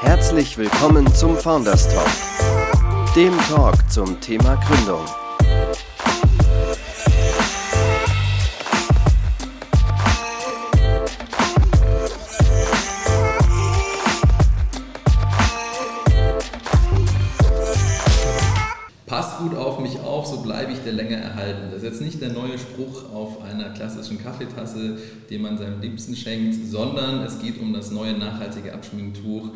Herzlich willkommen zum Founders Talk, dem Talk zum Thema Gründung. Passt gut auf mich auf, so bleibe ich der Länge erhalten. Das ist jetzt nicht der neue Spruch auf einer klassischen Kaffeetasse, den man seinem Liebsten schenkt, sondern es geht um das neue nachhaltige Abschminktuch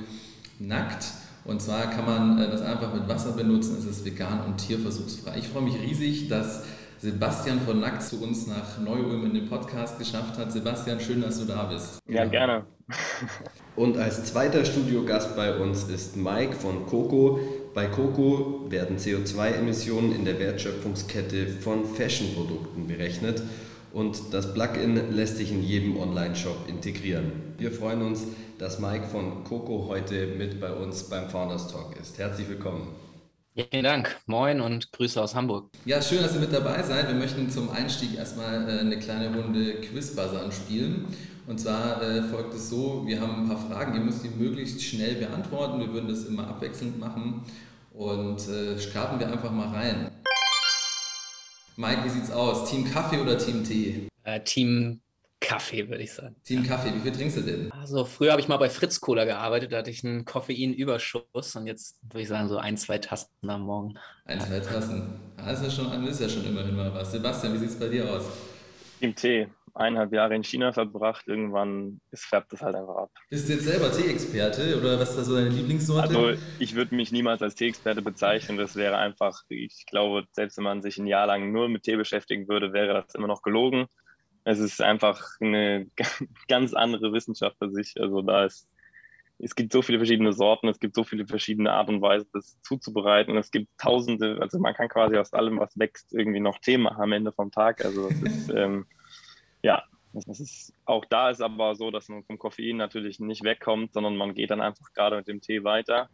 Nackt. Und zwar kann man äh, das einfach mit Wasser benutzen, es ist vegan und tierversuchsfrei. Ich freue mich riesig, dass Sebastian von Nackt zu uns nach Neu-Ulm in den Podcast geschafft hat. Sebastian, schön, dass du da bist. Ja, gerne. Und als zweiter Studiogast bei uns ist Mike von Coco. Bei Coco werden CO2-Emissionen in der Wertschöpfungskette von Fashion-Produkten berechnet und das Plugin lässt sich in jedem Online-Shop integrieren. Wir freuen uns, dass Mike von Coco heute mit bei uns beim Founders Talk ist. Herzlich willkommen. Ja, vielen Dank. Moin und Grüße aus Hamburg. Ja, schön, dass ihr mit dabei seid. Wir möchten zum Einstieg erstmal äh, eine kleine Runde Quizbuzzern spielen. Und zwar äh, folgt es so, wir haben ein paar Fragen, ihr müsst die möglichst schnell beantworten. Wir würden das immer abwechselnd machen und äh, starten wir einfach mal rein. Mike, wie sieht's aus? Team Kaffee oder Team Tee? Äh, Team Kaffee, würde ich sagen. Team Kaffee, wie viel trinkst du denn? Also früher habe ich mal bei Fritz Cola gearbeitet, da hatte ich einen Koffeinüberschuss und jetzt würde ich sagen so ein, zwei Tassen am Morgen. Ein, zwei Tassen. Das ist ja schon, ist ja schon immerhin mal was. Sebastian, wie sieht es bei dir aus? Team Tee eineinhalb Jahre in China verbracht, irgendwann ist, färbt das halt einfach ab. Bist du jetzt selber Tee-Experte oder was ist da so deine Lieblingssorte? Also ich würde mich niemals als Tee-Experte bezeichnen. Das wäre einfach, ich glaube, selbst wenn man sich ein Jahr lang nur mit Tee beschäftigen würde, wäre das immer noch gelogen. Es ist einfach eine ganz andere Wissenschaft für sich. Also da ist es gibt so viele verschiedene Sorten, es gibt so viele verschiedene Art und Weise, das zuzubereiten. Es gibt tausende, also man kann quasi aus allem, was wächst, irgendwie noch Tee machen am Ende vom Tag. Also es ist, ähm, ja, das ist, auch da ist aber so, dass man vom Koffein natürlich nicht wegkommt, sondern man geht dann einfach gerade mit dem Tee weiter.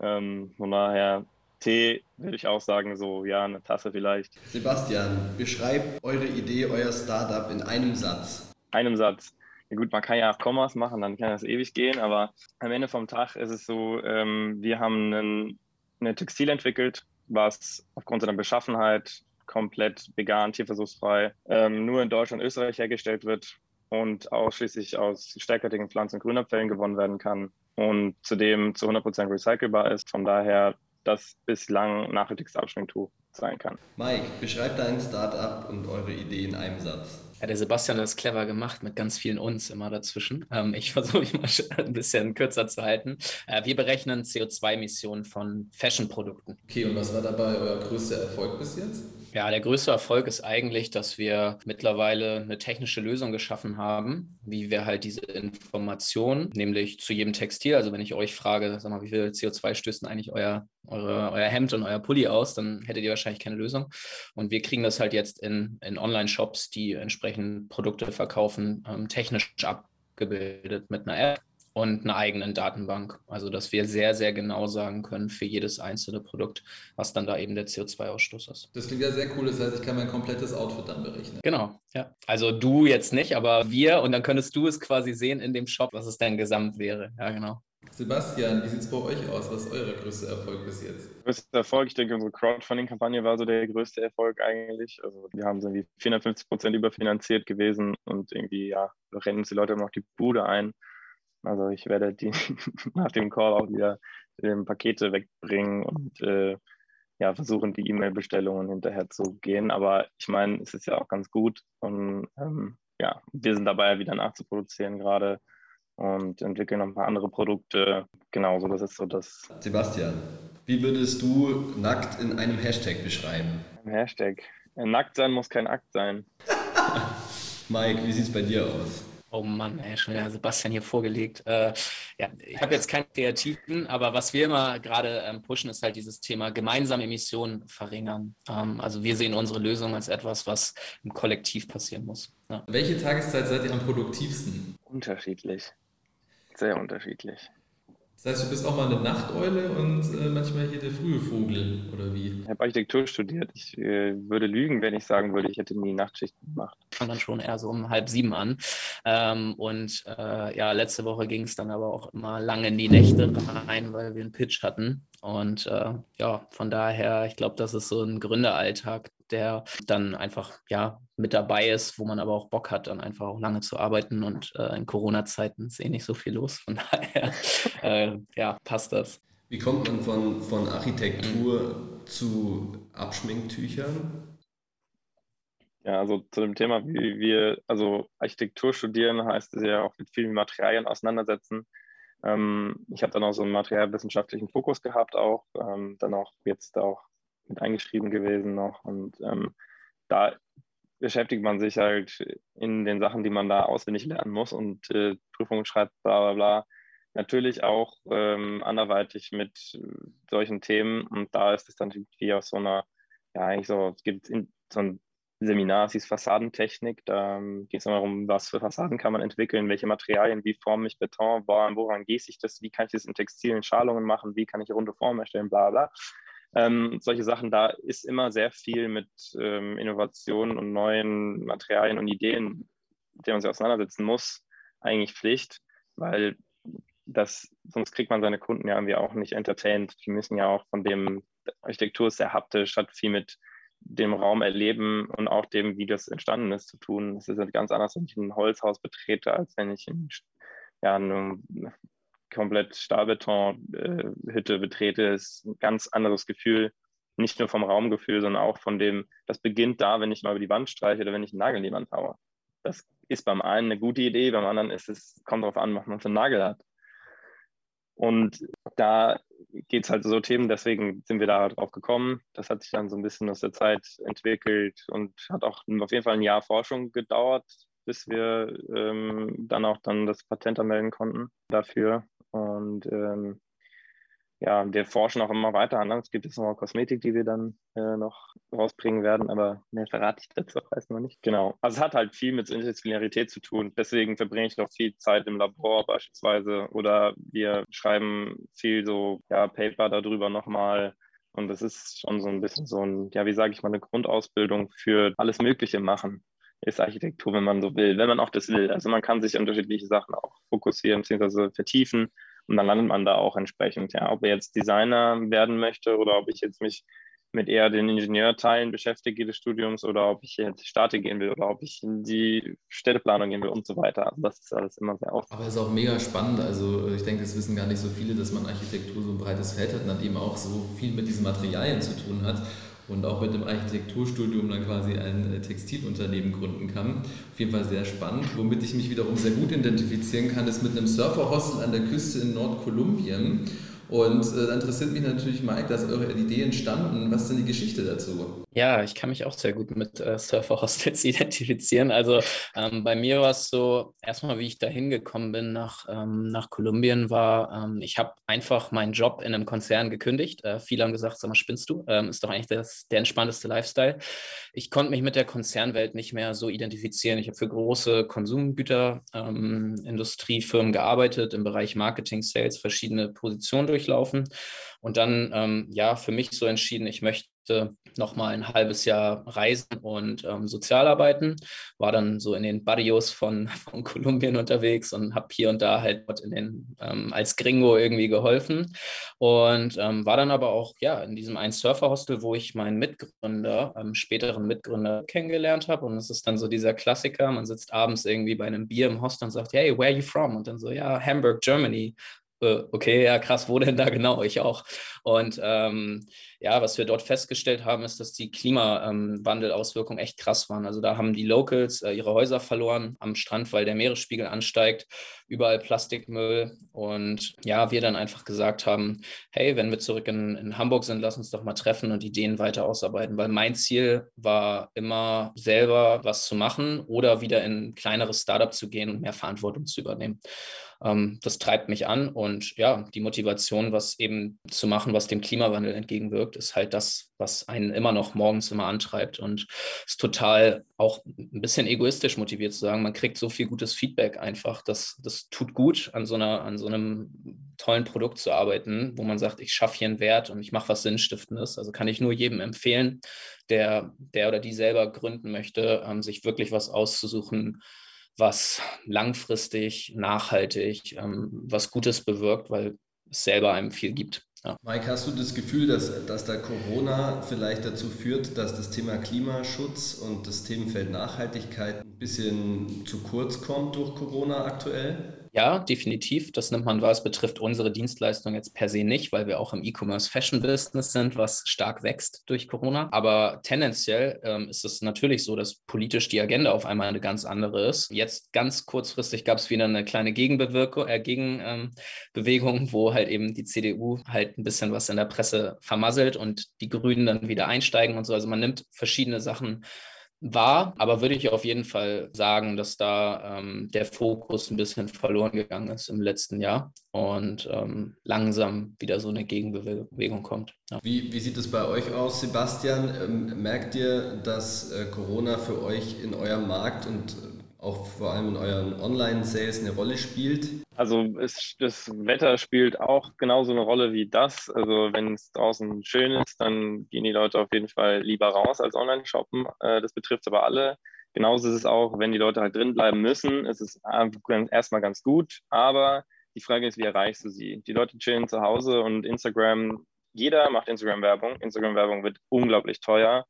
Ähm, von daher, Tee würde ich auch sagen, so ja, eine Tasse vielleicht. Sebastian, beschreibt eure Idee, euer Startup in einem Satz. Einem Satz. Ja gut, man kann ja auch Kommas machen, dann kann das ewig gehen, aber am Ende vom Tag ist es so, ähm, wir haben einen, eine Textil entwickelt, was aufgrund seiner Beschaffenheit komplett vegan, tierversuchsfrei, ähm, nur in Deutschland und Österreich hergestellt wird und ausschließlich aus stärkertigen Pflanzen- und Grünabfällen gewonnen werden kann und zudem zu 100% recycelbar ist. Von daher das bislang nachhaltigste Abschminktuch sein kann. Mike, beschreibt dein Startup und eure Idee in einem Satz. Ja, der Sebastian hat es clever gemacht mit ganz vielen uns immer dazwischen. Ähm, ich versuche mich mal ein bisschen kürzer zu halten. Äh, wir berechnen CO2-Emissionen von Fashion-Produkten. Okay, und was war dabei euer größter Erfolg bis jetzt? Ja, der größte Erfolg ist eigentlich, dass wir mittlerweile eine technische Lösung geschaffen haben, wie wir halt diese Information, nämlich zu jedem Textil, also wenn ich euch frage, sag mal, wie viel CO2 stößt eigentlich euer, eure, euer Hemd und euer Pulli aus, dann hättet ihr wahrscheinlich keine Lösung. Und wir kriegen das halt jetzt in, in Online-Shops, die entsprechend Produkte verkaufen, ähm, technisch abgebildet mit einer App und einer eigenen Datenbank. Also, dass wir sehr, sehr genau sagen können für jedes einzelne Produkt, was dann da eben der CO2-Ausstoß ist. Das klingt ja sehr cool. Das heißt, ich kann mein komplettes Outfit dann berechnen. Genau, ja. Also du jetzt nicht, aber wir und dann könntest du es quasi sehen in dem Shop, was es dann gesamt wäre. Ja, genau. Sebastian, wie sieht es bei euch aus? Was ist euer größter Erfolg bis jetzt? Größter Erfolg, ich denke, unsere Crowdfunding-Kampagne war so der größte Erfolg eigentlich. Also wir haben so irgendwie 450 Prozent überfinanziert gewesen und irgendwie, ja, rennen uns die Leute immer noch die Bude ein. Also ich werde die nach dem Call auch wieder ähm, Pakete wegbringen und äh, ja, versuchen, die E-Mail-Bestellungen hinterher zu gehen. Aber ich meine, es ist ja auch ganz gut. Und ähm, ja, wir sind dabei, wieder nachzuproduzieren gerade und entwickeln noch ein paar andere Produkte. Genauso, das ist so das. Sebastian, wie würdest du nackt in einem Hashtag beschreiben? Ein Hashtag. Nackt sein muss kein Akt sein. Mike, wie sieht es bei dir aus? Oh Mann, ey, schon wieder Sebastian hier vorgelegt. Äh, ja, ich habe jetzt keinen Kreativen, aber was wir immer gerade ähm, pushen, ist halt dieses Thema gemeinsame Emissionen verringern. Ähm, also wir sehen unsere Lösung als etwas, was im Kollektiv passieren muss. Ja. Welche Tageszeit seid ihr am produktivsten? Unterschiedlich. Sehr unterschiedlich. Das heißt, du bist auch mal eine Nachteule und äh, manchmal hier der frühe Vogel, oder wie? Ich habe Architektur studiert. Ich äh, würde lügen, wenn ich sagen würde, ich hätte nie Nachtschichten gemacht. Fang dann schon eher so um halb sieben an. Ähm, und äh, ja, letzte Woche ging es dann aber auch immer lange in die Nächte rein, weil wir einen Pitch hatten. Und äh, ja, von daher, ich glaube, das ist so ein Gründeralltag, der dann einfach ja mit dabei ist, wo man aber auch Bock hat, dann einfach auch lange zu arbeiten. Und äh, in Corona-Zeiten ist eh nicht so viel los. Von daher, äh, ja, passt das. Wie kommt man von, von Architektur zu Abschminktüchern? Ja, also zu dem Thema, wie wir, also Architektur studieren, heißt es ja auch mit vielen Materialien auseinandersetzen. Ähm, ich habe dann auch so einen materialwissenschaftlichen Fokus gehabt, auch ähm, dann auch jetzt auch mit eingeschrieben gewesen noch. Und ähm, da beschäftigt man sich halt in den Sachen, die man da auswendig lernen muss und äh, Prüfungen schreibt, bla bla bla. Natürlich auch ähm, anderweitig mit solchen Themen und da ist es dann wie aus so einer, ja eigentlich so, es gibt in, so ein Seminar, es hieß Fassadentechnik, da ähm, geht es darum, was für Fassaden kann man entwickeln, welche Materialien, wie forme ich Beton, woran, woran gieße ich das, wie kann ich das in textilen Schalungen machen, wie kann ich runde Formen erstellen, bla bla. Ähm, solche Sachen, da ist immer sehr viel mit ähm, Innovationen und neuen Materialien und Ideen, mit denen man sich auseinandersetzen muss, eigentlich Pflicht, weil das, sonst kriegt man seine Kunden ja irgendwie auch nicht entertained. Die müssen ja auch von dem, Architektur ist sehr haptisch, hat viel mit dem Raum erleben und auch dem, wie das entstanden ist, zu tun. Es ist ganz anders, wenn ich ein Holzhaus betrete, als wenn ich in, ja, eine komplett Stahlbeton-Hütte betrete. ist ein ganz anderes Gefühl, nicht nur vom Raumgefühl, sondern auch von dem, das beginnt da, wenn ich mal über die Wand streiche oder wenn ich einen Nagel in die Wand haue. Das ist beim einen eine gute Idee, beim anderen ist es, kommt darauf an, was man für einen Nagel hat. Und da geht es halt so Themen, deswegen sind wir da drauf gekommen. Das hat sich dann so ein bisschen aus der Zeit entwickelt und hat auch auf jeden Fall ein Jahr Forschung gedauert, bis wir ähm, dann auch dann das Patent anmelden konnten dafür. Und ähm, ja, wir forschen auch immer weiter an. Es gibt jetzt noch Kosmetik, die wir dann äh, noch rausbringen werden, aber mehr verrate ich dazu weiß noch nicht. Genau. Also es hat halt viel mit Interdisziplinarität zu tun. Deswegen verbringe ich noch viel Zeit im Labor beispielsweise oder wir schreiben viel so ja, Paper darüber nochmal. Und das ist schon so ein bisschen so ein, ja, wie sage ich mal, eine Grundausbildung für alles Mögliche machen ist Architektur, wenn man so will, wenn man auch das will. Also man kann sich unterschiedliche Sachen auch fokussieren bzw. vertiefen. Und dann landet man da auch entsprechend. Ja, ob er jetzt Designer werden möchte oder ob ich jetzt mich mit eher den Ingenieurteilen beschäftige des Studiums oder ob ich jetzt Statik gehen will oder ob ich in die Städteplanung gehen will und so weiter. Also das ist alles immer sehr oft. Aber es ist auch mega spannend. Also ich denke, das wissen gar nicht so viele, dass man Architektur so ein breites Feld hat und dann eben auch so viel mit diesen Materialien zu tun hat und auch mit dem Architekturstudium dann quasi ein äh, Textilunternehmen gründen kann. Auf jeden Fall sehr spannend. Womit ich mich wiederum sehr gut identifizieren kann, ist mit einem Surferhostel an der Küste in Nordkolumbien. Und äh, da interessiert mich natürlich, Mike, dass eure Idee entstanden. Was ist denn die Geschichte dazu? Ja, ich kann mich auch sehr gut mit äh, Surfer-Hostels identifizieren. Also ähm, bei mir war es so, erstmal, wie ich da hingekommen bin nach, ähm, nach Kolumbien, war, ähm, ich habe einfach meinen Job in einem Konzern gekündigt. Äh, viele haben gesagt, sag mal, spinnst du? Ähm, ist doch eigentlich das, der entspannteste Lifestyle. Ich konnte mich mit der Konzernwelt nicht mehr so identifizieren. Ich habe für große Konsumgüterindustriefirmen ähm, gearbeitet, im Bereich Marketing, Sales, verschiedene Positionen durchlaufen und dann ähm, ja für mich so entschieden, ich möchte noch mal ein halbes Jahr reisen und ähm, Sozialarbeiten. War dann so in den Barrios von, von Kolumbien unterwegs und habe hier und da halt in den, ähm, als Gringo irgendwie geholfen. Und ähm, war dann aber auch ja in diesem einen Surferhostel, wo ich meinen Mitgründer, ähm, späteren Mitgründer kennengelernt habe. Und es ist dann so dieser Klassiker, man sitzt abends irgendwie bei einem Bier im Hostel und sagt, hey, where are you from? Und dann so, ja, Hamburg, Germany äh, okay, ja krass, wo denn da genau? Ich auch. Und ähm, ja, was wir dort festgestellt haben, ist, dass die Klimawandelauswirkungen echt krass waren. Also da haben die Locals äh, ihre Häuser verloren am Strand, weil der Meeresspiegel ansteigt, überall Plastikmüll. Und ja, wir dann einfach gesagt haben, hey, wenn wir zurück in, in Hamburg sind, lass uns doch mal treffen und Ideen weiter ausarbeiten, weil mein Ziel war immer selber was zu machen oder wieder in ein kleineres Startup zu gehen und mehr Verantwortung zu übernehmen. Ähm, das treibt mich an und ja, die Motivation, was eben zu machen, was dem Klimawandel entgegenwirkt ist halt das, was einen immer noch morgens immer antreibt und ist total auch ein bisschen egoistisch motiviert zu sagen, man kriegt so viel gutes Feedback einfach, dass das tut gut, an so, einer, an so einem tollen Produkt zu arbeiten, wo man sagt, ich schaffe hier einen Wert und ich mache was Sinnstiftendes. Also kann ich nur jedem empfehlen, der, der oder die selber gründen möchte, ähm, sich wirklich was auszusuchen, was langfristig, nachhaltig, ähm, was Gutes bewirkt, weil es selber einem viel gibt. Ja. Mike, hast du das Gefühl, dass, dass da Corona vielleicht dazu führt, dass das Thema Klimaschutz und das Themenfeld Nachhaltigkeit ein bisschen zu kurz kommt durch Corona aktuell? Ja, definitiv. Das nimmt man wahr. Es betrifft unsere Dienstleistung jetzt per se nicht, weil wir auch im E-Commerce Fashion Business sind, was stark wächst durch Corona. Aber tendenziell ähm, ist es natürlich so, dass politisch die Agenda auf einmal eine ganz andere ist. Jetzt ganz kurzfristig gab es wieder eine kleine Gegenbewirkung, äh, Gegenbewegung, ähm, wo halt eben die CDU halt ein bisschen was in der Presse vermasselt und die Grünen dann wieder einsteigen und so. Also man nimmt verschiedene Sachen war, aber würde ich auf jeden Fall sagen, dass da ähm, der Fokus ein bisschen verloren gegangen ist im letzten Jahr und ähm, langsam wieder so eine Gegenbewegung kommt. Ja. Wie, wie sieht es bei euch aus, Sebastian? Ähm, merkt ihr, dass äh, Corona für euch in eurem Markt und auch vor allem in euren Online-Sales eine Rolle spielt? Also es, das Wetter spielt auch genauso eine Rolle wie das. Also wenn es draußen schön ist, dann gehen die Leute auf jeden Fall lieber raus als online shoppen. Äh, das betrifft aber alle. Genauso ist es auch, wenn die Leute halt drin bleiben müssen, ist es erstmal ganz gut. Aber die Frage ist, wie erreichst du sie? Die Leute chillen zu Hause und Instagram, jeder macht Instagram-Werbung. Instagram-Werbung wird unglaublich teuer.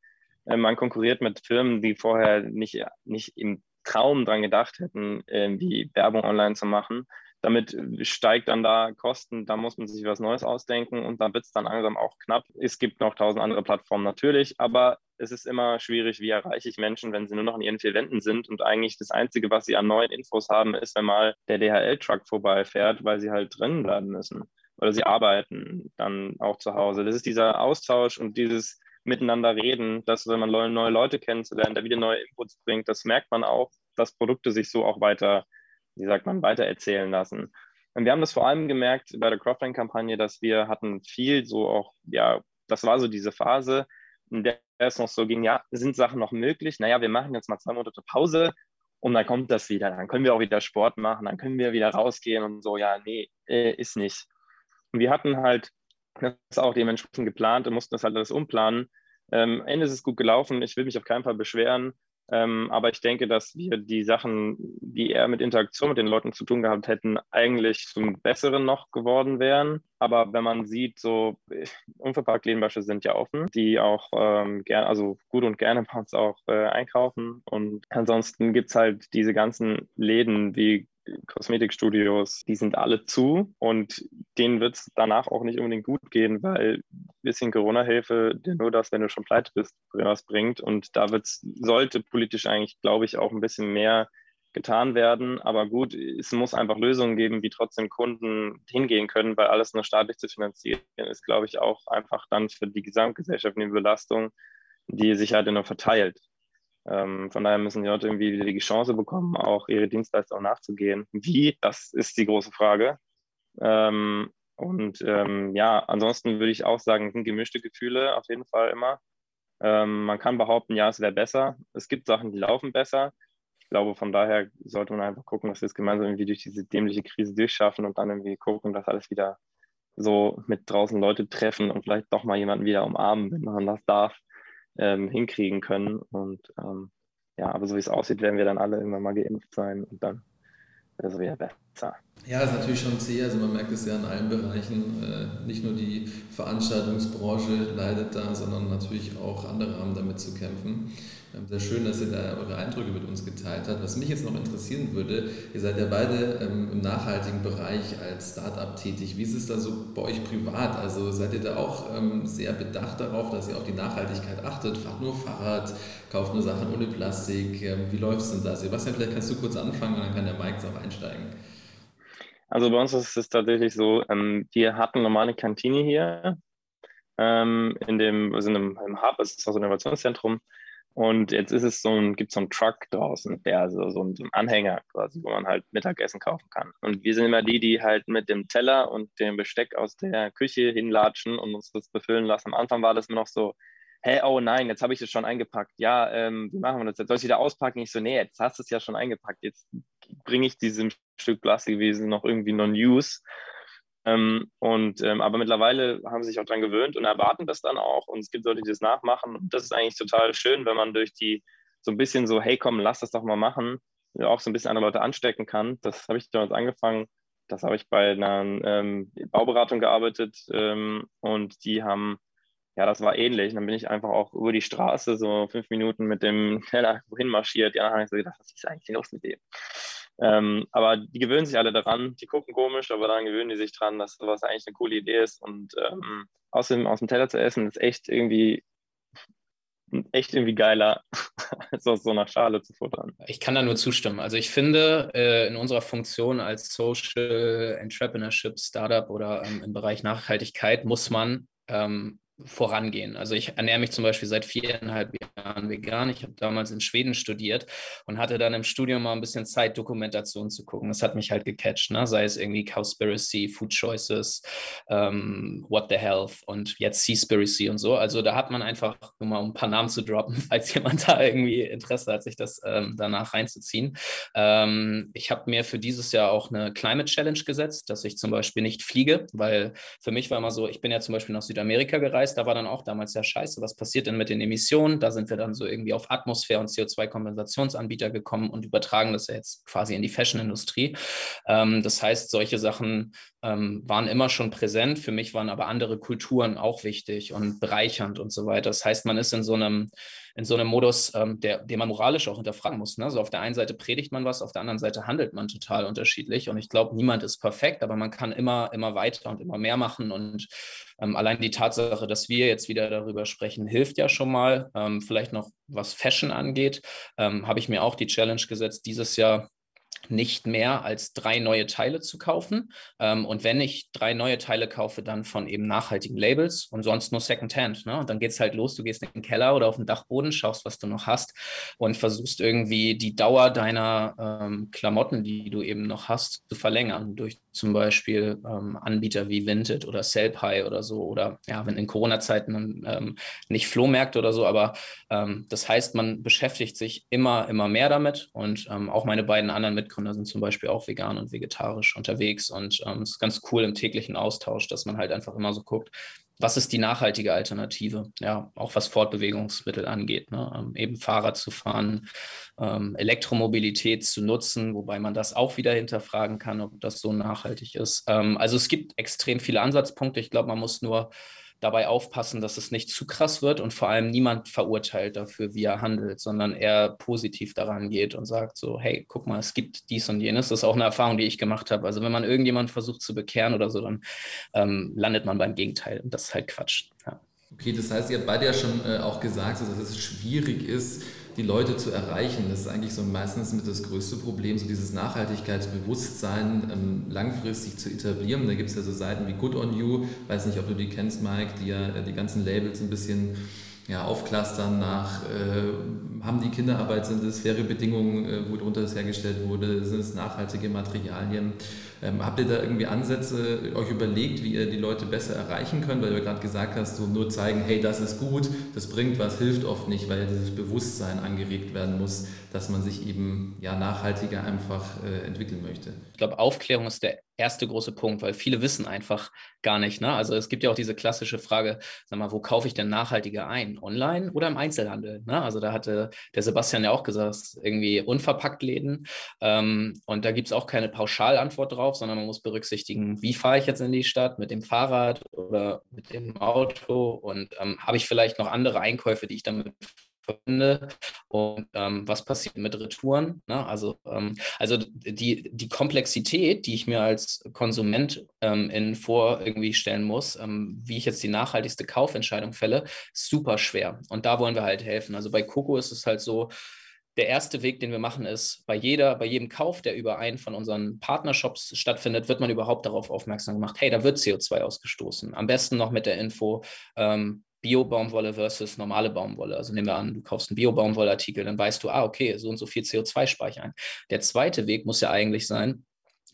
Äh, man konkurriert mit Firmen, die vorher nicht, nicht im Traum dran gedacht hätten, irgendwie Werbung online zu machen. Damit steigt dann da Kosten, da muss man sich was Neues ausdenken und dann wird es dann langsam auch knapp. Es gibt noch tausend andere Plattformen natürlich, aber es ist immer schwierig, wie erreiche ich Menschen, wenn sie nur noch in ihren vier Wänden sind und eigentlich das Einzige, was sie an neuen Infos haben, ist, wenn mal der DHL-Truck vorbeifährt, weil sie halt drinnen bleiben müssen oder sie arbeiten dann auch zu Hause. Das ist dieser Austausch und dieses miteinander reden, dass wenn man neue Leute kennenzulernen, der wieder neue Inputs bringt, das merkt man auch, dass Produkte sich so auch weiter, wie sagt man, weiter erzählen lassen. Und wir haben das vor allem gemerkt bei der Crowdfunding-Kampagne, dass wir hatten viel so auch, ja, das war so diese Phase, in der es noch so ging, ja, sind Sachen noch möglich? Naja, wir machen jetzt mal zwei Monate Pause und dann kommt das wieder. Dann können wir auch wieder Sport machen, dann können wir wieder rausgehen und so, ja, nee, äh, ist nicht. Und wir hatten halt das auch dementsprechend geplant und mussten das halt alles umplanen. Ähm, am Ende ist es gut gelaufen. Ich will mich auf keinen Fall beschweren. Ähm, aber ich denke, dass wir die Sachen, die eher mit Interaktion mit den Leuten zu tun gehabt hätten, eigentlich zum Besseren noch geworden wären. Aber wenn man sieht, so Unverpacktläden beispielsweise sind ja offen, die auch ähm, gerne, also gut und gerne bei uns auch äh, einkaufen. Und ansonsten gibt es halt diese ganzen Läden wie Kosmetikstudios, die sind alle zu und denen wird es danach auch nicht unbedingt gut gehen, weil ein bisschen Corona-Hilfe nur das, wenn du schon pleite bist, was bringt. Und da wird's, sollte politisch eigentlich, glaube ich, auch ein bisschen mehr getan werden. Aber gut, es muss einfach Lösungen geben, wie trotzdem Kunden hingehen können, weil alles nur staatlich zu finanzieren ist, glaube ich, auch einfach dann für die Gesamtgesellschaft eine Belastung, die sich halt nur verteilt. Ähm, von daher müssen die Leute irgendwie wieder die Chance bekommen, auch ihre Dienstleistung nachzugehen. Wie, das ist die große Frage. Ähm, und ähm, ja, ansonsten würde ich auch sagen, sind gemischte Gefühle auf jeden Fall immer. Ähm, man kann behaupten, ja, es wäre besser. Es gibt Sachen, die laufen besser. Ich glaube, von daher sollte man einfach gucken, dass wir es gemeinsam irgendwie durch diese dämliche Krise durchschaffen und dann irgendwie gucken, dass alles wieder so mit draußen Leute treffen und vielleicht doch mal jemanden wieder umarmen, wenn man das darf ähm, hinkriegen können. Und ähm, ja, aber so wie es aussieht, werden wir dann alle irgendwann mal geimpft sein und dann wäre es wieder besser. Ja, ist natürlich schon zäh. Also man merkt es ja in allen Bereichen. Äh, nicht nur die Veranstaltungsbranche leidet da, sondern natürlich auch andere haben damit zu kämpfen. Ähm, sehr schön, dass ihr da eure Eindrücke mit uns geteilt habt. Was mich jetzt noch interessieren würde, ihr seid ja beide ähm, im nachhaltigen Bereich als Startup tätig. Wie ist es da so bei euch privat? Also seid ihr da auch ähm, sehr bedacht darauf, dass ihr auf die Nachhaltigkeit achtet? Fahrt nur Fahrrad, kauft nur Sachen ohne Plastik. Wie läuft es denn da? Sebastian, vielleicht kannst du kurz anfangen und dann kann der Mike auch einsteigen. Also bei uns ist es tatsächlich so, wir hatten normale Kantine hier in dem, also in einem Hub, es ist auch so ein Innovationszentrum Und jetzt ist es so ein, gibt so einen Truck draußen, der also so ein, so ein Anhänger quasi, wo man halt Mittagessen kaufen kann. Und wir sind immer die, die halt mit dem Teller und dem Besteck aus der Küche hinlatschen und uns das befüllen lassen. Am Anfang war das noch so, hä, oh nein, jetzt habe ich das schon eingepackt. Ja, ähm, wie machen wir das jetzt? Soll ich wieder auspacken? Ich so, nee, jetzt hast du es ja schon eingepackt. Jetzt bringe ich diesem Stück Glasgewesen noch irgendwie Non-Use. Ähm, und, ähm, aber mittlerweile haben sie sich auch daran gewöhnt und erwarten das dann auch. Und es gibt Leute, die das nachmachen. Und das ist eigentlich total schön, wenn man durch die so ein bisschen so, hey komm, lass das doch mal machen, auch so ein bisschen andere Leute anstecken kann. Das habe ich damals angefangen. Das habe ich bei einer ähm, Bauberatung gearbeitet ähm, und die haben ja, das war ähnlich. Dann bin ich einfach auch über die Straße so fünf Minuten mit dem Teller wohin marschiert. Ja, dann habe ich so gedacht, was ist eigentlich los mit dem? Ähm, aber die gewöhnen sich alle daran. Die gucken komisch, aber dann gewöhnen die sich dran, dass sowas eigentlich eine coole Idee ist. Und ähm, außerdem aus dem Teller zu essen ist echt irgendwie echt irgendwie geiler, als aus so einer Schale zu futtern. Ich kann da nur zustimmen. Also ich finde, äh, in unserer Funktion als Social Entrepreneurship Startup oder ähm, im Bereich Nachhaltigkeit muss man ähm, vorangehen. Also ich ernähre mich zum Beispiel seit viereinhalb Jahren vegan. Ich habe damals in Schweden studiert und hatte dann im Studium mal ein bisschen Zeit, Dokumentation zu gucken. Das hat mich halt gecatcht, ne? sei es irgendwie Cowspiracy, Food Choices, ähm, What the Health und jetzt Seaspiracy und so. Also da hat man einfach, nur mal um ein paar Namen zu droppen, falls jemand da irgendwie Interesse hat, sich das ähm, danach reinzuziehen. Ähm, ich habe mir für dieses Jahr auch eine Climate Challenge gesetzt, dass ich zum Beispiel nicht fliege, weil für mich war immer so, ich bin ja zum Beispiel nach Südamerika gereist, Da war dann auch damals ja scheiße, was passiert denn mit den Emissionen? Da sind wir dann so irgendwie auf Atmosphäre- und CO2-Kompensationsanbieter gekommen und übertragen das ja jetzt quasi in die Fashion-Industrie. Ähm, das heißt, solche Sachen ähm, waren immer schon präsent. Für mich waren aber andere Kulturen auch wichtig und bereichernd und so weiter. Das heißt, man ist in so einem in so einem Modus, ähm, der, den man moralisch auch hinterfragen muss. Ne? Also auf der einen Seite predigt man was, auf der anderen Seite handelt man total unterschiedlich. Und ich glaube, niemand ist perfekt, aber man kann immer, immer weiter und immer mehr machen. Und ähm, allein die Tatsache, dass wir jetzt wieder darüber sprechen, hilft ja schon mal. Ähm, vielleicht noch, was Fashion angeht, ähm, habe ich mir auch die Challenge gesetzt, dieses Jahr nicht mehr als drei neue Teile zu kaufen. Ähm, und wenn ich drei neue Teile kaufe, dann von eben nachhaltigen Labels und sonst nur Secondhand. Ne? Und dann geht es halt los, du gehst in den Keller oder auf den Dachboden, schaust, was du noch hast und versuchst irgendwie die Dauer deiner ähm, Klamotten, die du eben noch hast, zu verlängern durch zum Beispiel ähm, Anbieter wie Vinted oder Sellpy oder so oder ja, wenn in Corona-Zeiten ähm, nicht Flohmärkte oder so, aber ähm, das heißt, man beschäftigt sich immer, immer mehr damit und ähm, auch meine beiden anderen Mitgründer sind zum Beispiel auch vegan und vegetarisch unterwegs und ähm, es ist ganz cool im täglichen Austausch, dass man halt einfach immer so guckt, was ist die nachhaltige Alternative? Ja, auch was Fortbewegungsmittel angeht, ne? ähm, eben Fahrrad zu fahren, ähm, Elektromobilität zu nutzen, wobei man das auch wieder hinterfragen kann, ob das so nachhaltig ist. Ähm, also es gibt extrem viele Ansatzpunkte. Ich glaube, man muss nur dabei aufpassen, dass es nicht zu krass wird und vor allem niemand verurteilt dafür, wie er handelt, sondern eher positiv daran geht und sagt so, hey, guck mal, es gibt dies und jenes. Das ist auch eine Erfahrung, die ich gemacht habe. Also wenn man irgendjemand versucht zu bekehren oder so, dann ähm, landet man beim Gegenteil. Und das ist halt Quatsch. Ja. Okay, das heißt, ihr habt beide ja schon äh, auch gesagt, dass es schwierig ist, die Leute zu erreichen. Das ist eigentlich so meistens mit das größte Problem, so dieses Nachhaltigkeitsbewusstsein ähm, langfristig zu etablieren. Da gibt es ja so Seiten wie Good on You, weiß nicht, ob du die kennst, Mike, die ja äh, die ganzen Labels ein bisschen ja, aufklustern nach, äh, haben die Kinderarbeit, sind es faire Bedingungen, äh, worunter das hergestellt wurde, sind es nachhaltige Materialien. Ähm, habt ihr da irgendwie Ansätze euch überlegt, wie ihr die Leute besser erreichen könnt? Weil du gerade gesagt hast, so nur zeigen, hey, das ist gut, das bringt was, hilft oft nicht, weil ja dieses Bewusstsein angeregt werden muss, dass man sich eben ja, nachhaltiger einfach äh, entwickeln möchte. Ich glaube, Aufklärung ist der erste große Punkt, weil viele wissen einfach gar nicht. Ne? Also es gibt ja auch diese klassische Frage, sag mal, wo kaufe ich denn nachhaltiger ein? Online oder im Einzelhandel? Ne? Also da hatte der Sebastian ja auch gesagt, irgendwie unverpackt Läden. Ähm, und da gibt es auch keine Pauschalantwort drauf, sondern man muss berücksichtigen, wie fahre ich jetzt in die Stadt mit dem Fahrrad oder mit dem Auto und ähm, habe ich vielleicht noch andere Einkäufe, die ich damit verbinde und ähm, was passiert mit Retouren. Ne? Also, ähm, also die, die Komplexität, die ich mir als Konsument ähm, in vor irgendwie stellen muss, ähm, wie ich jetzt die nachhaltigste Kaufentscheidung fälle, super schwer. Und da wollen wir halt helfen. Also bei Coco ist es halt so, der erste Weg, den wir machen, ist, bei jeder, bei jedem Kauf, der über einen von unseren Partnershops stattfindet, wird man überhaupt darauf aufmerksam gemacht, hey, da wird CO2 ausgestoßen. Am besten noch mit der Info, ähm, Bio-Baumwolle versus normale Baumwolle. Also nehmen wir an, du kaufst einen Bio-Baumwollartikel, dann weißt du, ah, okay, so und so viel CO2 speichern. Der zweite Weg muss ja eigentlich sein,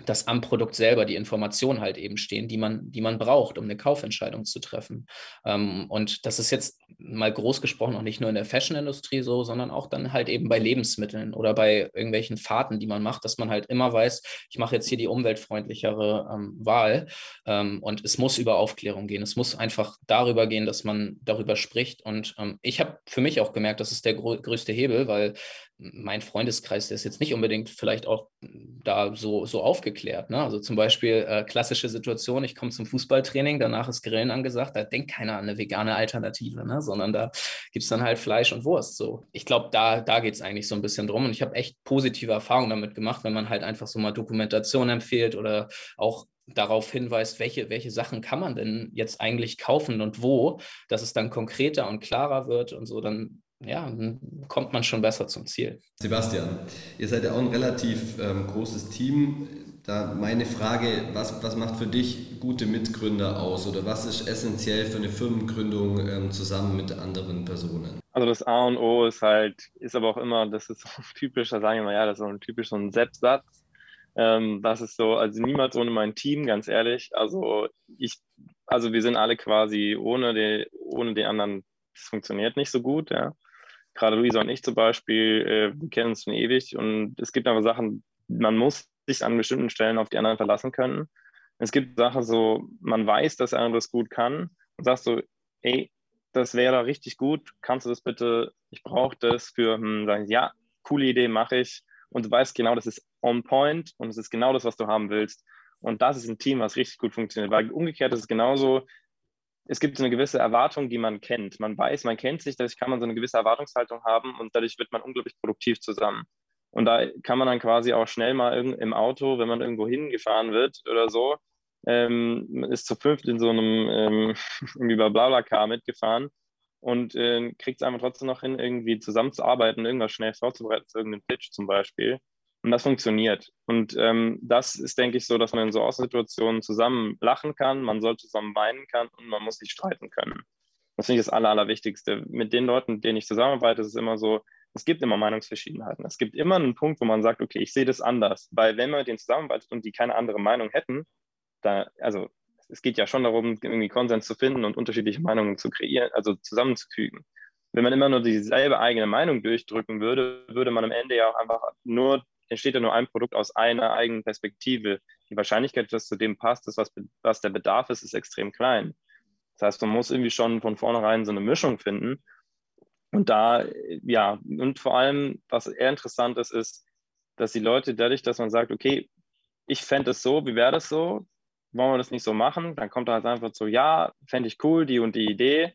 dass am Produkt selber die Informationen halt eben stehen, die man, die man braucht, um eine Kaufentscheidung zu treffen. Ähm, und das ist jetzt mal groß gesprochen auch nicht nur in der Fashion-Industrie so, sondern auch dann halt eben bei Lebensmitteln oder bei irgendwelchen Fahrten, die man macht, dass man halt immer weiß, ich mache jetzt hier die umweltfreundlichere ähm, Wahl. Ähm, und es muss über Aufklärung gehen. Es muss einfach darüber gehen, dass man darüber spricht. Und ähm, ich habe für mich auch gemerkt, das ist der größte Hebel, weil mein Freundeskreis, der ist jetzt nicht unbedingt vielleicht auch da so, so aufgeklärt. Ne? Also zum Beispiel äh, klassische Situation, ich komme zum Fußballtraining, danach ist Grillen angesagt, da denkt keiner an eine vegane Alternative, ne? sondern da gibt es dann halt Fleisch und Wurst. So. Ich glaube, da, da geht es eigentlich so ein bisschen drum und ich habe echt positive Erfahrungen damit gemacht, wenn man halt einfach so mal Dokumentation empfiehlt oder auch darauf hinweist, welche, welche Sachen kann man denn jetzt eigentlich kaufen und wo, dass es dann konkreter und klarer wird und so, dann ja, kommt man schon besser zum Ziel. Sebastian, ihr seid ja auch ein relativ ähm, großes Team. Da meine Frage, was, was macht für dich gute Mitgründer aus oder was ist essentiell für eine Firmengründung ähm, zusammen mit anderen Personen? Also das A und O ist halt, ist aber auch immer, das ist so typisch, da sagen wir mal, ja, das ist so ein typisch so ein Selbstsatz. Ähm, das ist so, also niemals ohne mein Team, ganz ehrlich. Also ich, also wir sind alle quasi ohne die, ohne die anderen, das funktioniert nicht so gut, ja gerade Luisa und ich zum Beispiel, äh, wir kennen uns schon ewig und es gibt aber Sachen, man muss sich an bestimmten Stellen auf die anderen verlassen können. Es gibt Sachen so, man weiß, dass er das gut kann und sagst so, ey, das wäre richtig gut, kannst du das bitte, ich brauche das für, hm, sagen ja, coole Idee, mache ich. Und du weißt genau, das ist on point und es ist genau das, was du haben willst. Und das ist ein Team, was richtig gut funktioniert. Weil umgekehrt ist es genauso, es gibt eine gewisse Erwartung, die man kennt. Man weiß, man kennt sich, dadurch kann man so eine gewisse Erwartungshaltung haben und dadurch wird man unglaublich produktiv zusammen. Und da kann man dann quasi auch schnell mal im Auto, wenn man irgendwo hingefahren wird oder so, ähm, ist zu fünft in so einem ähm, irgendwie bei Blablacar mitgefahren und äh, kriegt es einfach trotzdem noch hin, irgendwie zusammenzuarbeiten, irgendwas schnell vorzubereiten, zu irgendeinem Pitch zum Beispiel. Und das funktioniert. Und ähm, das ist, denke ich, so, dass man in so Außensituationen zusammen lachen kann, man soll zusammen weinen kann und man muss sich streiten können. Das finde ich das Aller, Allerwichtigste. Mit den Leuten, denen ich zusammenarbeite, ist es immer so, es gibt immer Meinungsverschiedenheiten. Es gibt immer einen Punkt, wo man sagt, okay, ich sehe das anders. Weil wenn man mit denen zusammenarbeitet und die keine andere Meinung hätten, da, also es geht ja schon darum, irgendwie Konsens zu finden und unterschiedliche Meinungen zu kreieren, also zusammenzufügen. Wenn man immer nur dieselbe eigene Meinung durchdrücken würde, würde man am Ende ja auch einfach nur entsteht ja nur ein Produkt aus einer eigenen Perspektive. Die Wahrscheinlichkeit, dass zu dem passt, ist, was, was der Bedarf ist, ist extrem klein. Das heißt, man muss irgendwie schon von vornherein so eine Mischung finden. Und da, ja, und vor allem, was eher interessant ist, ist, dass die Leute dadurch, dass man sagt, okay, ich fände es so, wie wäre das so? Wollen wir das nicht so machen? Dann kommt da halt einfach so, ja, fände ich cool, die und die Idee.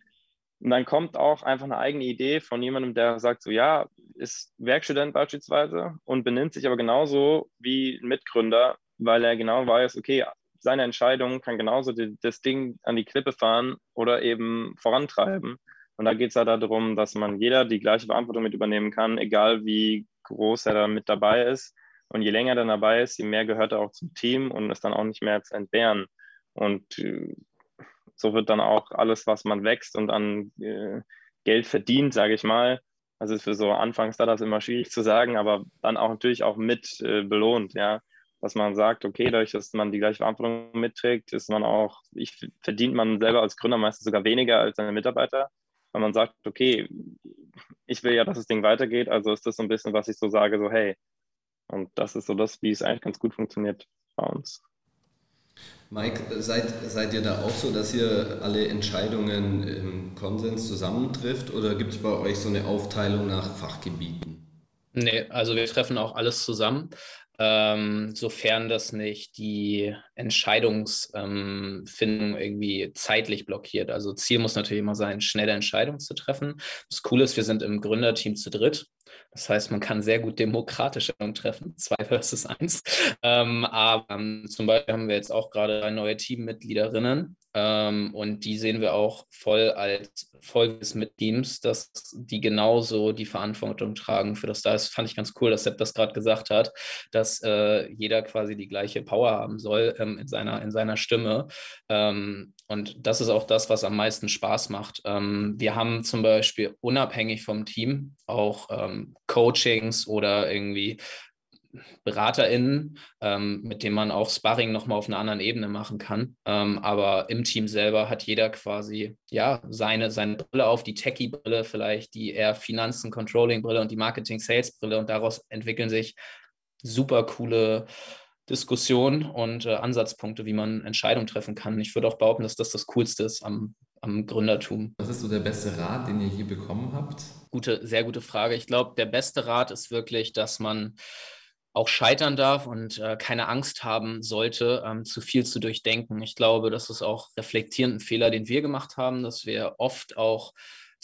Und dann kommt auch einfach eine eigene Idee von jemandem, der sagt so, ja, ist Werkstudent beispielsweise und benimmt sich aber genauso wie ein Mitgründer, weil er genau weiß, okay, seine Entscheidung kann genauso die, das Ding an die Klippe fahren oder eben vorantreiben. Und da geht es halt darum, dass man jeder die gleiche Verantwortung mit übernehmen kann, egal wie groß er da mit dabei ist. Und je länger er dann dabei ist, je mehr gehört er auch zum Team und ist dann auch nicht mehr zu entbehren. Und äh, so wird dann auch alles, was man wächst und an äh, Geld verdient, sage ich mal, das ist für so Anfangs-Startups immer schwierig zu sagen, aber dann auch natürlich auch mit äh, belohnt, ja. Dass man sagt, okay, dadurch, dass man die gleiche Verantwortung mitträgt, ist man auch, ich, verdient man selber als Gründer meistens sogar weniger als seine Mitarbeiter, weil man sagt, okay, ich will ja, dass das Ding weitergeht, also ist das so ein bisschen, was ich so sage, so hey. Und das ist so das, wie es eigentlich ganz gut funktioniert bei uns. Mike, seid, seid ihr da auch so, dass ihr alle Entscheidungen im Konsens zusammentrifft oder gibt es bei euch so eine Aufteilung nach Fachgebieten? Nee, also wir treffen auch alles zusammen, ähm, sofern das nicht die Entscheidungsfindung ähm, irgendwie zeitlich blockiert. Also Ziel muss natürlich immer sein, schnelle Entscheidungen zu treffen. Das Coole ist, wir sind im Gründerteam zu dritt. Das heißt, man kann sehr gut demokratische treffen, zwei versus eins. Ähm, aber ähm, zum Beispiel haben wir jetzt auch gerade neue Teammitgliederinnen ähm, und die sehen wir auch voll als Folge mit Teams, dass die genauso die Verantwortung tragen für das. Das fand ich ganz cool, dass Sepp das gerade gesagt hat, dass äh, jeder quasi die gleiche Power haben soll ähm, in, seiner, in seiner Stimme. Und das ist auch das, was am meisten Spaß macht. Ähm, wir haben zum Beispiel unabhängig vom Team auch ähm, Coachings oder irgendwie BeraterInnen, ähm, mit denen man auch Sparring nochmal auf einer anderen Ebene machen kann. Aber im Team selber hat jeder quasi ja seine, seine Brille auf, die Techie-Brille vielleicht, die eher Finanzen-Controlling-Brille und die Marketing-Sales-Brille und daraus entwickeln sich super coole Diskussionen und äh, Ansatzpunkte, wie man Entscheidungen treffen kann. Ich würde auch behaupten, dass das das Coolste ist am, am Gründertum. Was ist so der beste Rat, den ihr hier bekommen habt? Gute, sehr gute Frage. Ich glaube, der beste Rat ist wirklich, dass man auch scheitern darf und äh, keine Angst haben sollte, ähm, zu viel zu durchdenken. Ich glaube, das ist auch reflektierend ein Fehler, den wir gemacht haben, dass wir oft auch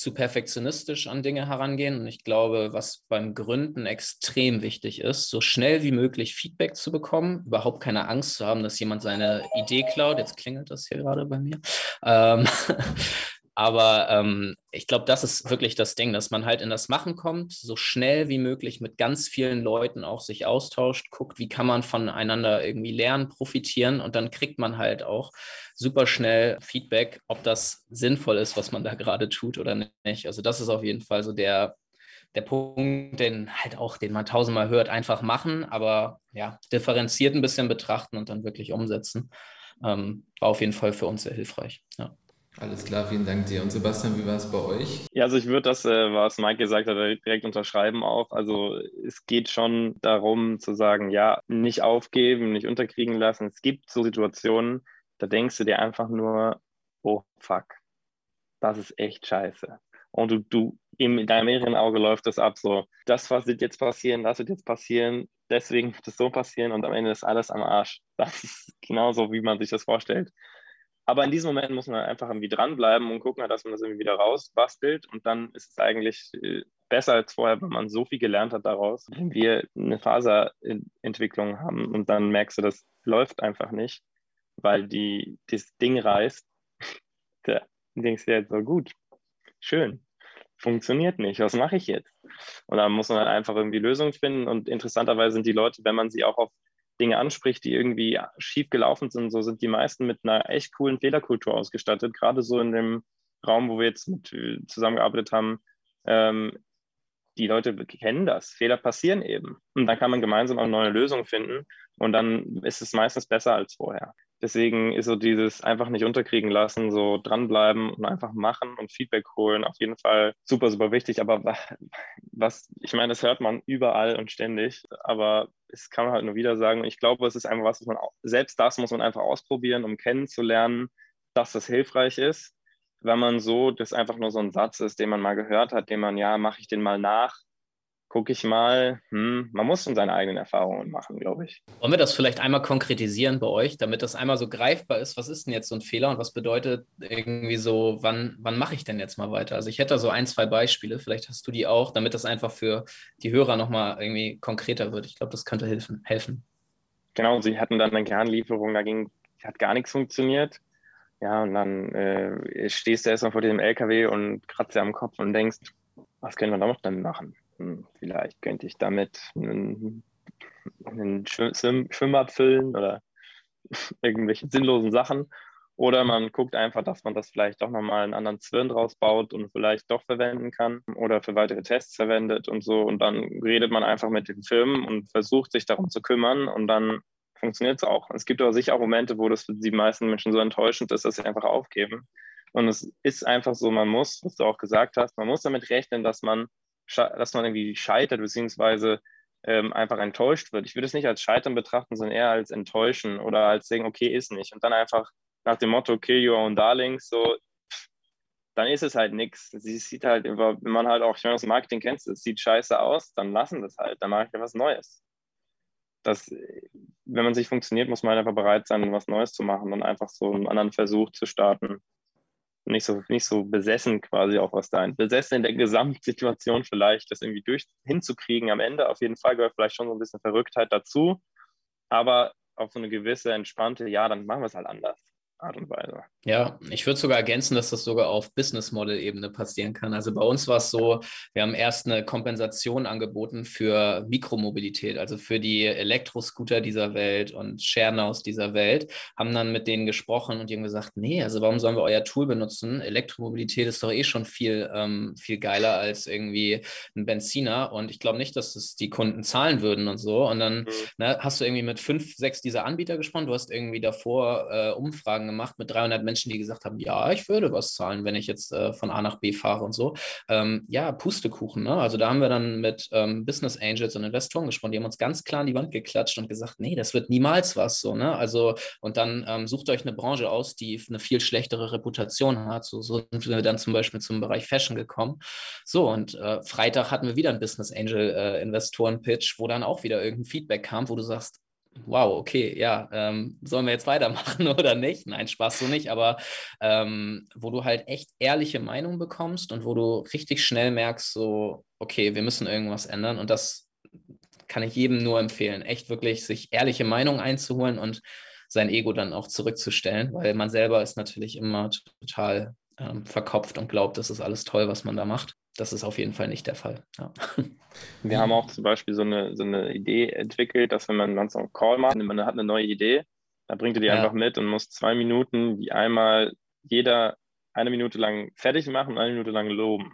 zu perfektionistisch an Dinge herangehen. Und ich glaube, was beim Gründen extrem wichtig ist, so schnell wie möglich Feedback zu bekommen, überhaupt keine Angst zu haben, dass jemand seine Idee klaut. Jetzt klingelt das hier gerade bei mir. Ähm, Aber ähm, ich glaube, das ist wirklich das Ding, dass man halt in das Machen kommt, so schnell wie möglich mit ganz vielen Leuten auch sich austauscht, guckt, wie kann man voneinander irgendwie lernen, profitieren und dann kriegt man halt auch super schnell Feedback, ob das sinnvoll ist, was man da gerade tut oder nicht. Also das ist auf jeden Fall so der, der Punkt, den halt auch, den man tausendmal hört, einfach machen, aber ja, differenziert ein bisschen betrachten und dann wirklich umsetzen. Ähm, war auf jeden Fall für uns sehr hilfreich. Ja. Alles klar, vielen Dank dir. Und Sebastian, wie war es bei euch? Ja, also ich würde das, äh, was Mike gesagt hat, direkt unterschreiben auch. Also es geht schon darum zu sagen, ja, nicht aufgeben, nicht unterkriegen lassen. Es gibt so Situationen, da denkst du dir einfach nur, oh fuck, das ist echt scheiße. Und du, du in deinem inneren Auge läuft das ab, so, das was wird jetzt passieren, das wird jetzt passieren, deswegen wird es so passieren und am Ende ist alles am Arsch. Das ist genauso, wie man sich das vorstellt. Aber in diesem Moment muss man einfach irgendwie dranbleiben und gucken, dass man das irgendwie wieder rausbastelt. Und dann ist es eigentlich äh, besser als vorher, wenn man so viel gelernt hat daraus. Wenn wir eine Faserentwicklung haben und dann merkst du, das läuft einfach nicht, weil die, das Ding reißt, da denkst du jetzt so, gut, schön, funktioniert nicht, was mache ich jetzt? Und dann muss man halt einfach irgendwie Lösungen finden. Und interessanterweise sind die Leute, wenn man sie auch auf Dinge anspricht, die irgendwie schief gelaufen sind, so sind die meisten mit einer echt coolen Fehlerkultur ausgestattet. Gerade so in dem Raum, wo wir jetzt mit äh, zusammengearbeitet haben, ähm, die Leute kennen das. Fehler passieren eben. Und dann kann man gemeinsam auch neue Lösungen finden. Und dann ist es meistens besser als vorher. Deswegen ist so dieses einfach nicht unterkriegen lassen, so dranbleiben und einfach machen und Feedback holen auf jeden Fall super, super wichtig. Aber was, ich meine, das hört man überall und ständig, aber es kann man halt nur wieder sagen. Ich glaube, es ist einfach was, was man, selbst das muss man einfach ausprobieren, um kennenzulernen, dass das hilfreich ist. Wenn man so, das einfach nur so ein Satz ist, den man mal gehört hat, den man, ja, mache ich den mal nach, gucke ich mal, hm, man muss schon seine eigenen Erfahrungen machen, glaube ich. Wollen wir das vielleicht einmal konkretisieren bei euch, damit das einmal so greifbar ist? Was ist denn jetzt so ein Fehler und was bedeutet irgendwie so, wann, wann mache ich denn jetzt mal weiter? Also ich hätte da so ein, zwei Beispiele, vielleicht hast du die auch, damit das einfach für die Hörer nochmal irgendwie konkreter wird. Ich glaube, das könnte helfen. helfen. Genau, sie hatten dann eine Kernlieferung, da ging, hat gar nichts funktioniert. Ja, und dann äh, stehst du erstmal vor dem LKW und kratzt dir am Kopf und denkst, was können wir da noch damit machen? Hm, vielleicht könnte ich damit einen, einen Schwimm Schwimmbad füllen oder irgendwelche sinnlosen Sachen. Oder man guckt einfach, dass man das vielleicht doch nochmal einen anderen Zwirn draus baut und vielleicht doch verwenden kann oder für weitere Tests verwendet und so. Und dann redet man einfach mit den Firmen und versucht sich darum zu kümmern und dann funktioniert es auch. Es gibt aber sicher auch Momente, wo das für die meisten Menschen so enttäuschend ist, dass sie einfach aufgeben. Und es ist einfach so, man muss, was du auch gesagt hast, man muss damit rechnen, dass man dass man irgendwie scheitert, beziehungsweise ähm, einfach enttäuscht wird. Ich würde es nicht als Scheitern betrachten, sondern eher als Enttäuschen oder als sagen, okay, ist nicht. Und dann einfach nach dem Motto, okay, you own darlings, so, dann ist es halt nichts. Sie sieht halt, wenn man halt auch, ich meine, das Marketing kennst, es sieht scheiße aus, dann lassen das halt, dann mache ich ja was Neues. Das, wenn man sich funktioniert, muss man einfach bereit sein, was Neues zu machen und einfach so einen anderen Versuch zu starten. Nicht so, nicht so besessen quasi auf was da. Besessen in der Gesamtsituation vielleicht, das irgendwie durch hinzukriegen am Ende. Auf jeden Fall gehört vielleicht schon so ein bisschen Verrücktheit dazu. Aber auf so eine gewisse entspannte, ja, dann machen wir es halt anders. Art und Weise. Ja, ich würde sogar ergänzen, dass das sogar auf Business Model Ebene passieren kann. Also bei uns war es so, wir haben erst eine Kompensation angeboten für Mikromobilität, also für die Elektroscooter dieser Welt und Sharenows dieser Welt, haben dann mit denen gesprochen und haben gesagt, nee, also warum sollen wir euer Tool benutzen? Elektromobilität ist doch eh schon viel, ähm, viel geiler als irgendwie ein Benziner und ich glaube nicht, dass das die Kunden zahlen würden und so. Und dann mhm. ne, hast du irgendwie mit fünf, sechs dieser Anbieter gesprochen, du hast irgendwie davor äh, Umfragen gemacht mit 300 Menschen, die gesagt haben, ja, ich würde was zahlen, wenn ich jetzt äh, von A nach B fahre und so. Ähm, ja, Pustekuchen. Ne? Also da haben wir dann mit ähm, Business Angels und Investoren gesprochen, die haben uns ganz klar an die Wand geklatscht und gesagt, nee, das wird niemals was so. Ne? Also und dann ähm, sucht euch eine Branche aus, die eine viel schlechtere Reputation hat. So, so sind wir dann zum Beispiel zum Bereich Fashion gekommen. So und äh, Freitag hatten wir wieder einen Business Angel äh, Investoren Pitch, wo dann auch wieder irgendein Feedback kam, wo du sagst, wow, okay, ja, ähm, sollen wir jetzt weitermachen oder nicht? Nein, Spaß so nicht, aber ähm, wo du halt echt ehrliche Meinung bekommst und wo du richtig schnell merkst, so, okay, wir müssen irgendwas ändern und das kann ich jedem nur empfehlen, echt wirklich sich ehrliche Meinung einzuholen und sein Ego dann auch zurückzustellen, weil man selber ist natürlich immer total ähm, verkopft und glaubt, das ist alles toll, was man da macht das ist auf jeden Fall nicht der Fall. Ja. Wir haben auch zum Beispiel so eine, so eine Idee entwickelt, dass wenn man dann so einen Call macht, man hat eine neue Idee, dann bringt er die ja. einfach mit und muss zwei Minuten die einmal jeder eine Minute lang fertig machen und eine Minute lang loben.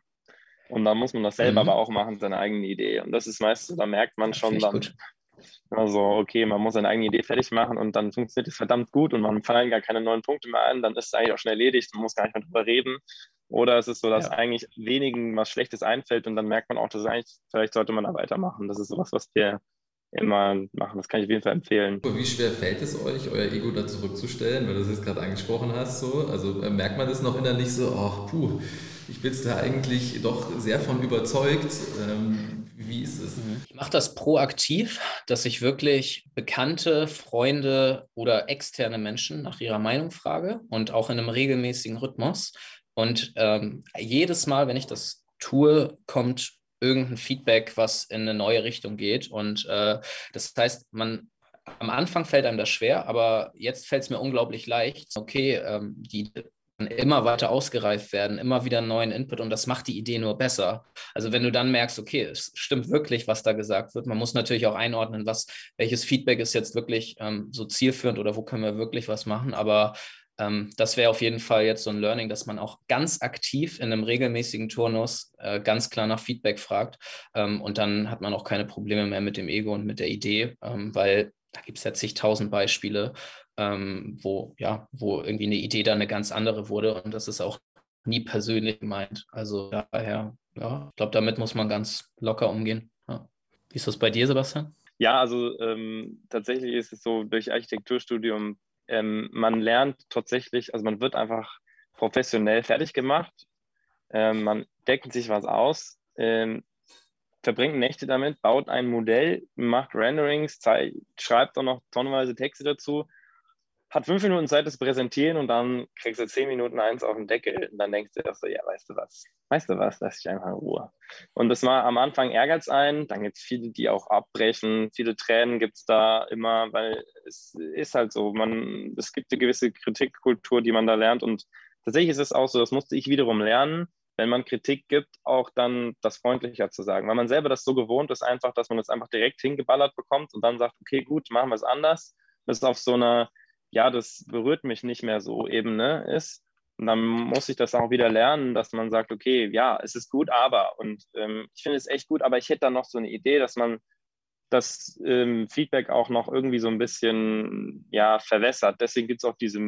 Und dann muss man das selber mhm. aber auch machen, seine eigene Idee. Und das ist meistens, da merkt man schon dann, also okay, man muss seine eigene Idee fertig machen und dann funktioniert es verdammt gut und man fallen gar keine neuen Punkte mehr ein, dann ist es eigentlich auch schnell erledigt, man muss gar nicht mehr drüber reden. Oder es ist so, dass ja. eigentlich wenigen was Schlechtes einfällt und dann merkt man auch, dass eigentlich, vielleicht sollte man da weitermachen. Das ist sowas, was wir immer machen. Das kann ich auf jeden Fall empfehlen. Wie schwer fällt es euch, euer Ego da zurückzustellen, weil du das jetzt gerade angesprochen hast? So? Also äh, merkt man das noch innerlich so, ach puh, ich bin da eigentlich doch sehr von überzeugt. Ähm, wie ist es? Ich mache das proaktiv, dass ich wirklich bekannte Freunde oder externe Menschen nach ihrer Meinung frage und auch in einem regelmäßigen Rhythmus. Und ähm, jedes Mal, wenn ich das tue, kommt irgendein Feedback, was in eine neue Richtung geht. Und äh, das heißt, man am Anfang fällt einem das schwer, aber jetzt fällt es mir unglaublich leicht. Okay, ähm, die immer weiter ausgereift werden, immer wieder neuen Input und das macht die Idee nur besser. Also wenn du dann merkst, okay, es stimmt wirklich, was da gesagt wird, man muss natürlich auch einordnen, was, welches Feedback ist jetzt wirklich ähm, so zielführend oder wo können wir wirklich was machen, aber ähm, das wäre auf jeden Fall jetzt so ein Learning, dass man auch ganz aktiv in einem regelmäßigen Turnus äh, ganz klar nach Feedback fragt. Ähm, und dann hat man auch keine Probleme mehr mit dem Ego und mit der Idee, ähm, weil da gibt es ja zigtausend Beispiele, ähm, wo, ja, wo irgendwie eine Idee dann eine ganz andere wurde. Und das ist auch nie persönlich gemeint. Also daher, ja, ich glaube, damit muss man ganz locker umgehen. Ja. Wie ist das bei dir, Sebastian? Ja, also ähm, tatsächlich ist es so, durch Architekturstudium ähm, man lernt tatsächlich, also man wird einfach professionell fertig gemacht, ähm, man deckt sich was aus, ähm, verbringt Nächte damit, baut ein Modell, macht Renderings, schreibt auch noch tonnenweise Texte dazu hat fünf Minuten Zeit, das präsentieren und dann kriegst du zehn Minuten eins auf den Deckel und dann denkst du so, ja, weißt du was, weißt du was, lass dich einfach in Ruhe. Und das war am Anfang ärgert es einen, dann gibt es viele, die auch abbrechen, viele Tränen gibt es da immer, weil es ist halt so, man, es gibt eine gewisse Kritikkultur, die man da lernt und tatsächlich ist es auch so, das musste ich wiederum lernen, wenn man Kritik gibt, auch dann das freundlicher zu sagen, weil man selber das so gewohnt ist einfach, dass man das einfach direkt hingeballert bekommt und dann sagt, okay, gut, machen wir es anders. Das ist auf so einer ja, das berührt mich nicht mehr so eben ne, ist. Und dann muss ich das auch wieder lernen, dass man sagt, okay, ja, es ist gut, aber. Und ähm, ich finde es echt gut, aber ich hätte da noch so eine Idee, dass man das ähm, Feedback auch noch irgendwie so ein bisschen ja, verwässert. Deswegen gibt es auch diese,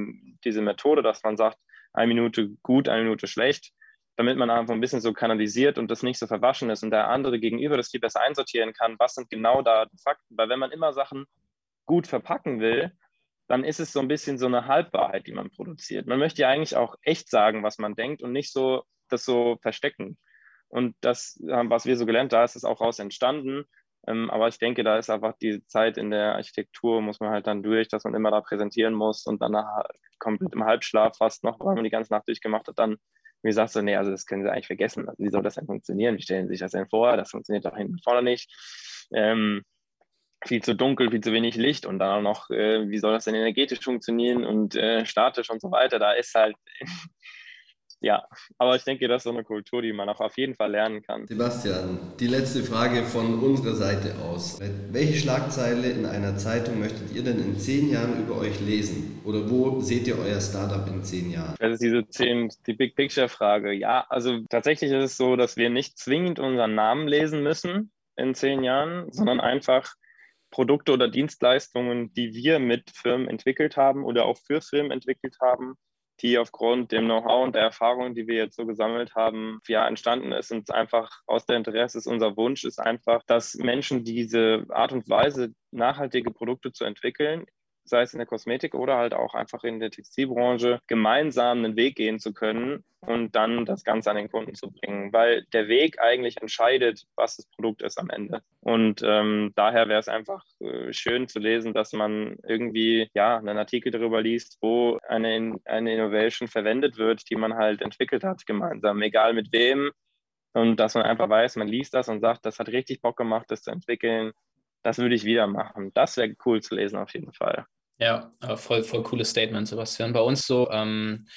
diese Methode, dass man sagt, eine Minute gut, eine Minute schlecht, damit man einfach ein bisschen so kanalisiert und das nicht so verwaschen ist und der andere gegenüber das viel besser einsortieren kann, was sind genau da die Fakten. Weil wenn man immer Sachen gut verpacken will, dann ist es so ein bisschen so eine Halbwahrheit, die man produziert. Man möchte ja eigentlich auch echt sagen, was man denkt und nicht so das so verstecken. Und das, was wir so gelernt, da ist es auch raus entstanden. Ähm, aber ich denke, da ist einfach die Zeit in der Architektur, muss man halt dann durch, dass man immer da präsentieren muss und dann komplett im Halbschlaf fast noch, weil man die ganze Nacht durchgemacht hat, dann wie sagst du, nee, also das können sie eigentlich vergessen. Wie soll das denn funktionieren? Wie stellen sie sich das denn vor? Das funktioniert doch hinten vorne nicht. Ähm, viel zu dunkel, viel zu wenig Licht und dann auch noch, äh, wie soll das denn energetisch funktionieren und äh, statisch und so weiter. Da ist halt ja, aber ich denke, das ist so eine Kultur, die man auch auf jeden Fall lernen kann. Sebastian, die letzte Frage von unserer Seite aus. Welche Schlagzeile in einer Zeitung möchtet ihr denn in zehn Jahren über euch lesen? Oder wo seht ihr euer Startup in zehn Jahren? Das ist diese zehn, die Big Picture-Frage. Ja, also tatsächlich ist es so, dass wir nicht zwingend unseren Namen lesen müssen in zehn Jahren, sondern einfach Produkte oder Dienstleistungen, die wir mit Firmen entwickelt haben oder auch für Firmen entwickelt haben, die aufgrund dem Know-how und der Erfahrung, die wir jetzt so gesammelt haben, ja entstanden ist und einfach aus der Interesse ist unser Wunsch ist einfach, dass Menschen diese Art und Weise, nachhaltige Produkte zu entwickeln, sei es in der Kosmetik oder halt auch einfach in der Textilbranche, gemeinsam einen Weg gehen zu können und dann das Ganze an den Kunden zu bringen, weil der Weg eigentlich entscheidet, was das Produkt ist am Ende. Und ähm, daher wäre es einfach äh, schön zu lesen, dass man irgendwie ja einen Artikel darüber liest, wo eine, eine Innovation verwendet wird, die man halt entwickelt hat gemeinsam, egal mit wem. Und dass man einfach weiß, man liest das und sagt, das hat richtig Bock gemacht, das zu entwickeln. Das würde ich wieder machen. Das wäre cool zu lesen auf jeden Fall. Ja, voll, voll cooles Statement, Sebastian. Bei uns so, ähm,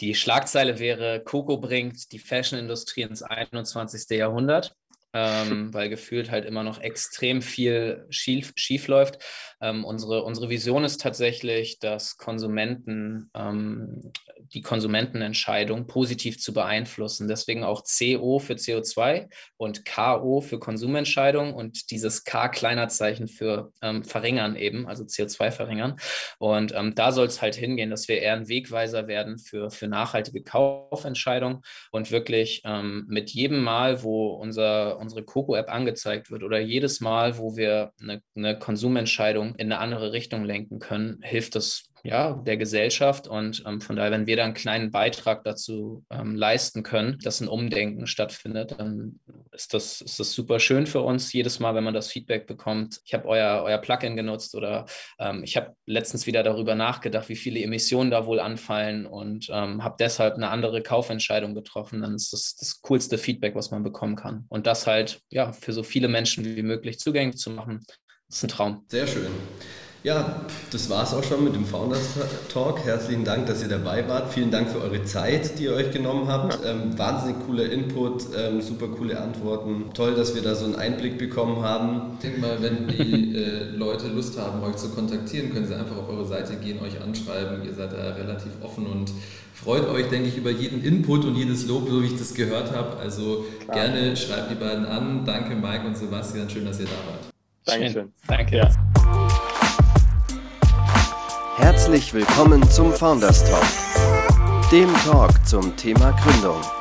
die Schlagzeile wäre, Coco bringt die Fashion-Industrie ins 21. Jahrhundert ähm, weil gefühlt halt immer noch extrem viel schief, schief läuft. Ähm, unsere, unsere Vision ist tatsächlich, dass Konsumenten ähm, die Konsumentenentscheidung positiv zu beeinflussen. Deswegen auch CO für CO2 und KO für Konsumentscheidung und dieses K kleiner Zeichen für ähm, verringern eben, also CO2 verringern. Und ähm, da soll es halt hingehen, dass wir eher ein Wegweiser werden für, für nachhaltige Kaufentscheidungen und wirklich ähm, mit jedem Mal, wo unser unsere Coco-App angezeigt wird oder jedes Mal, wo wir eine, eine Konsumentscheidung in eine andere Richtung lenken können, hilft das ja, der Gesellschaft. Und ähm, von daher, wenn wir da einen kleinen Beitrag dazu ähm, leisten können, dass ein Umdenken stattfindet, dann ist das, ist das super schön für uns. Jedes Mal, wenn man das Feedback bekommt, ich habe euer, euer Plugin genutzt oder ähm, ich habe letztens wieder darüber nachgedacht, wie viele Emissionen da wohl anfallen und ähm, habe deshalb eine andere Kaufentscheidung getroffen, dann ist das das coolste Feedback, was man bekommen kann. Und das halt ja für so viele Menschen wie möglich zugänglich zu machen, ist ein Traum. Sehr schön. Ja, das war es auch schon mit dem Founders Talk. Herzlichen Dank, dass ihr dabei wart. Vielen Dank für eure Zeit, die ihr euch genommen habt. Ähm, wahnsinnig cooler Input, ähm, super coole Antworten. Toll, dass wir da so einen Einblick bekommen haben. Ich denke mal, wenn die äh, Leute Lust haben, euch zu kontaktieren, können sie einfach auf eure Seite gehen, euch anschreiben. Ihr seid da relativ offen und freut euch, denke ich, über jeden Input und jedes Lob, so wie ich das gehört habe. Also Klar. gerne schreibt die beiden an. Danke, Mike und Sebastian. Schön, dass ihr da wart. Dankeschön. Danke. Ja. Herzlich willkommen zum Founders Talk, dem Talk zum Thema Gründung.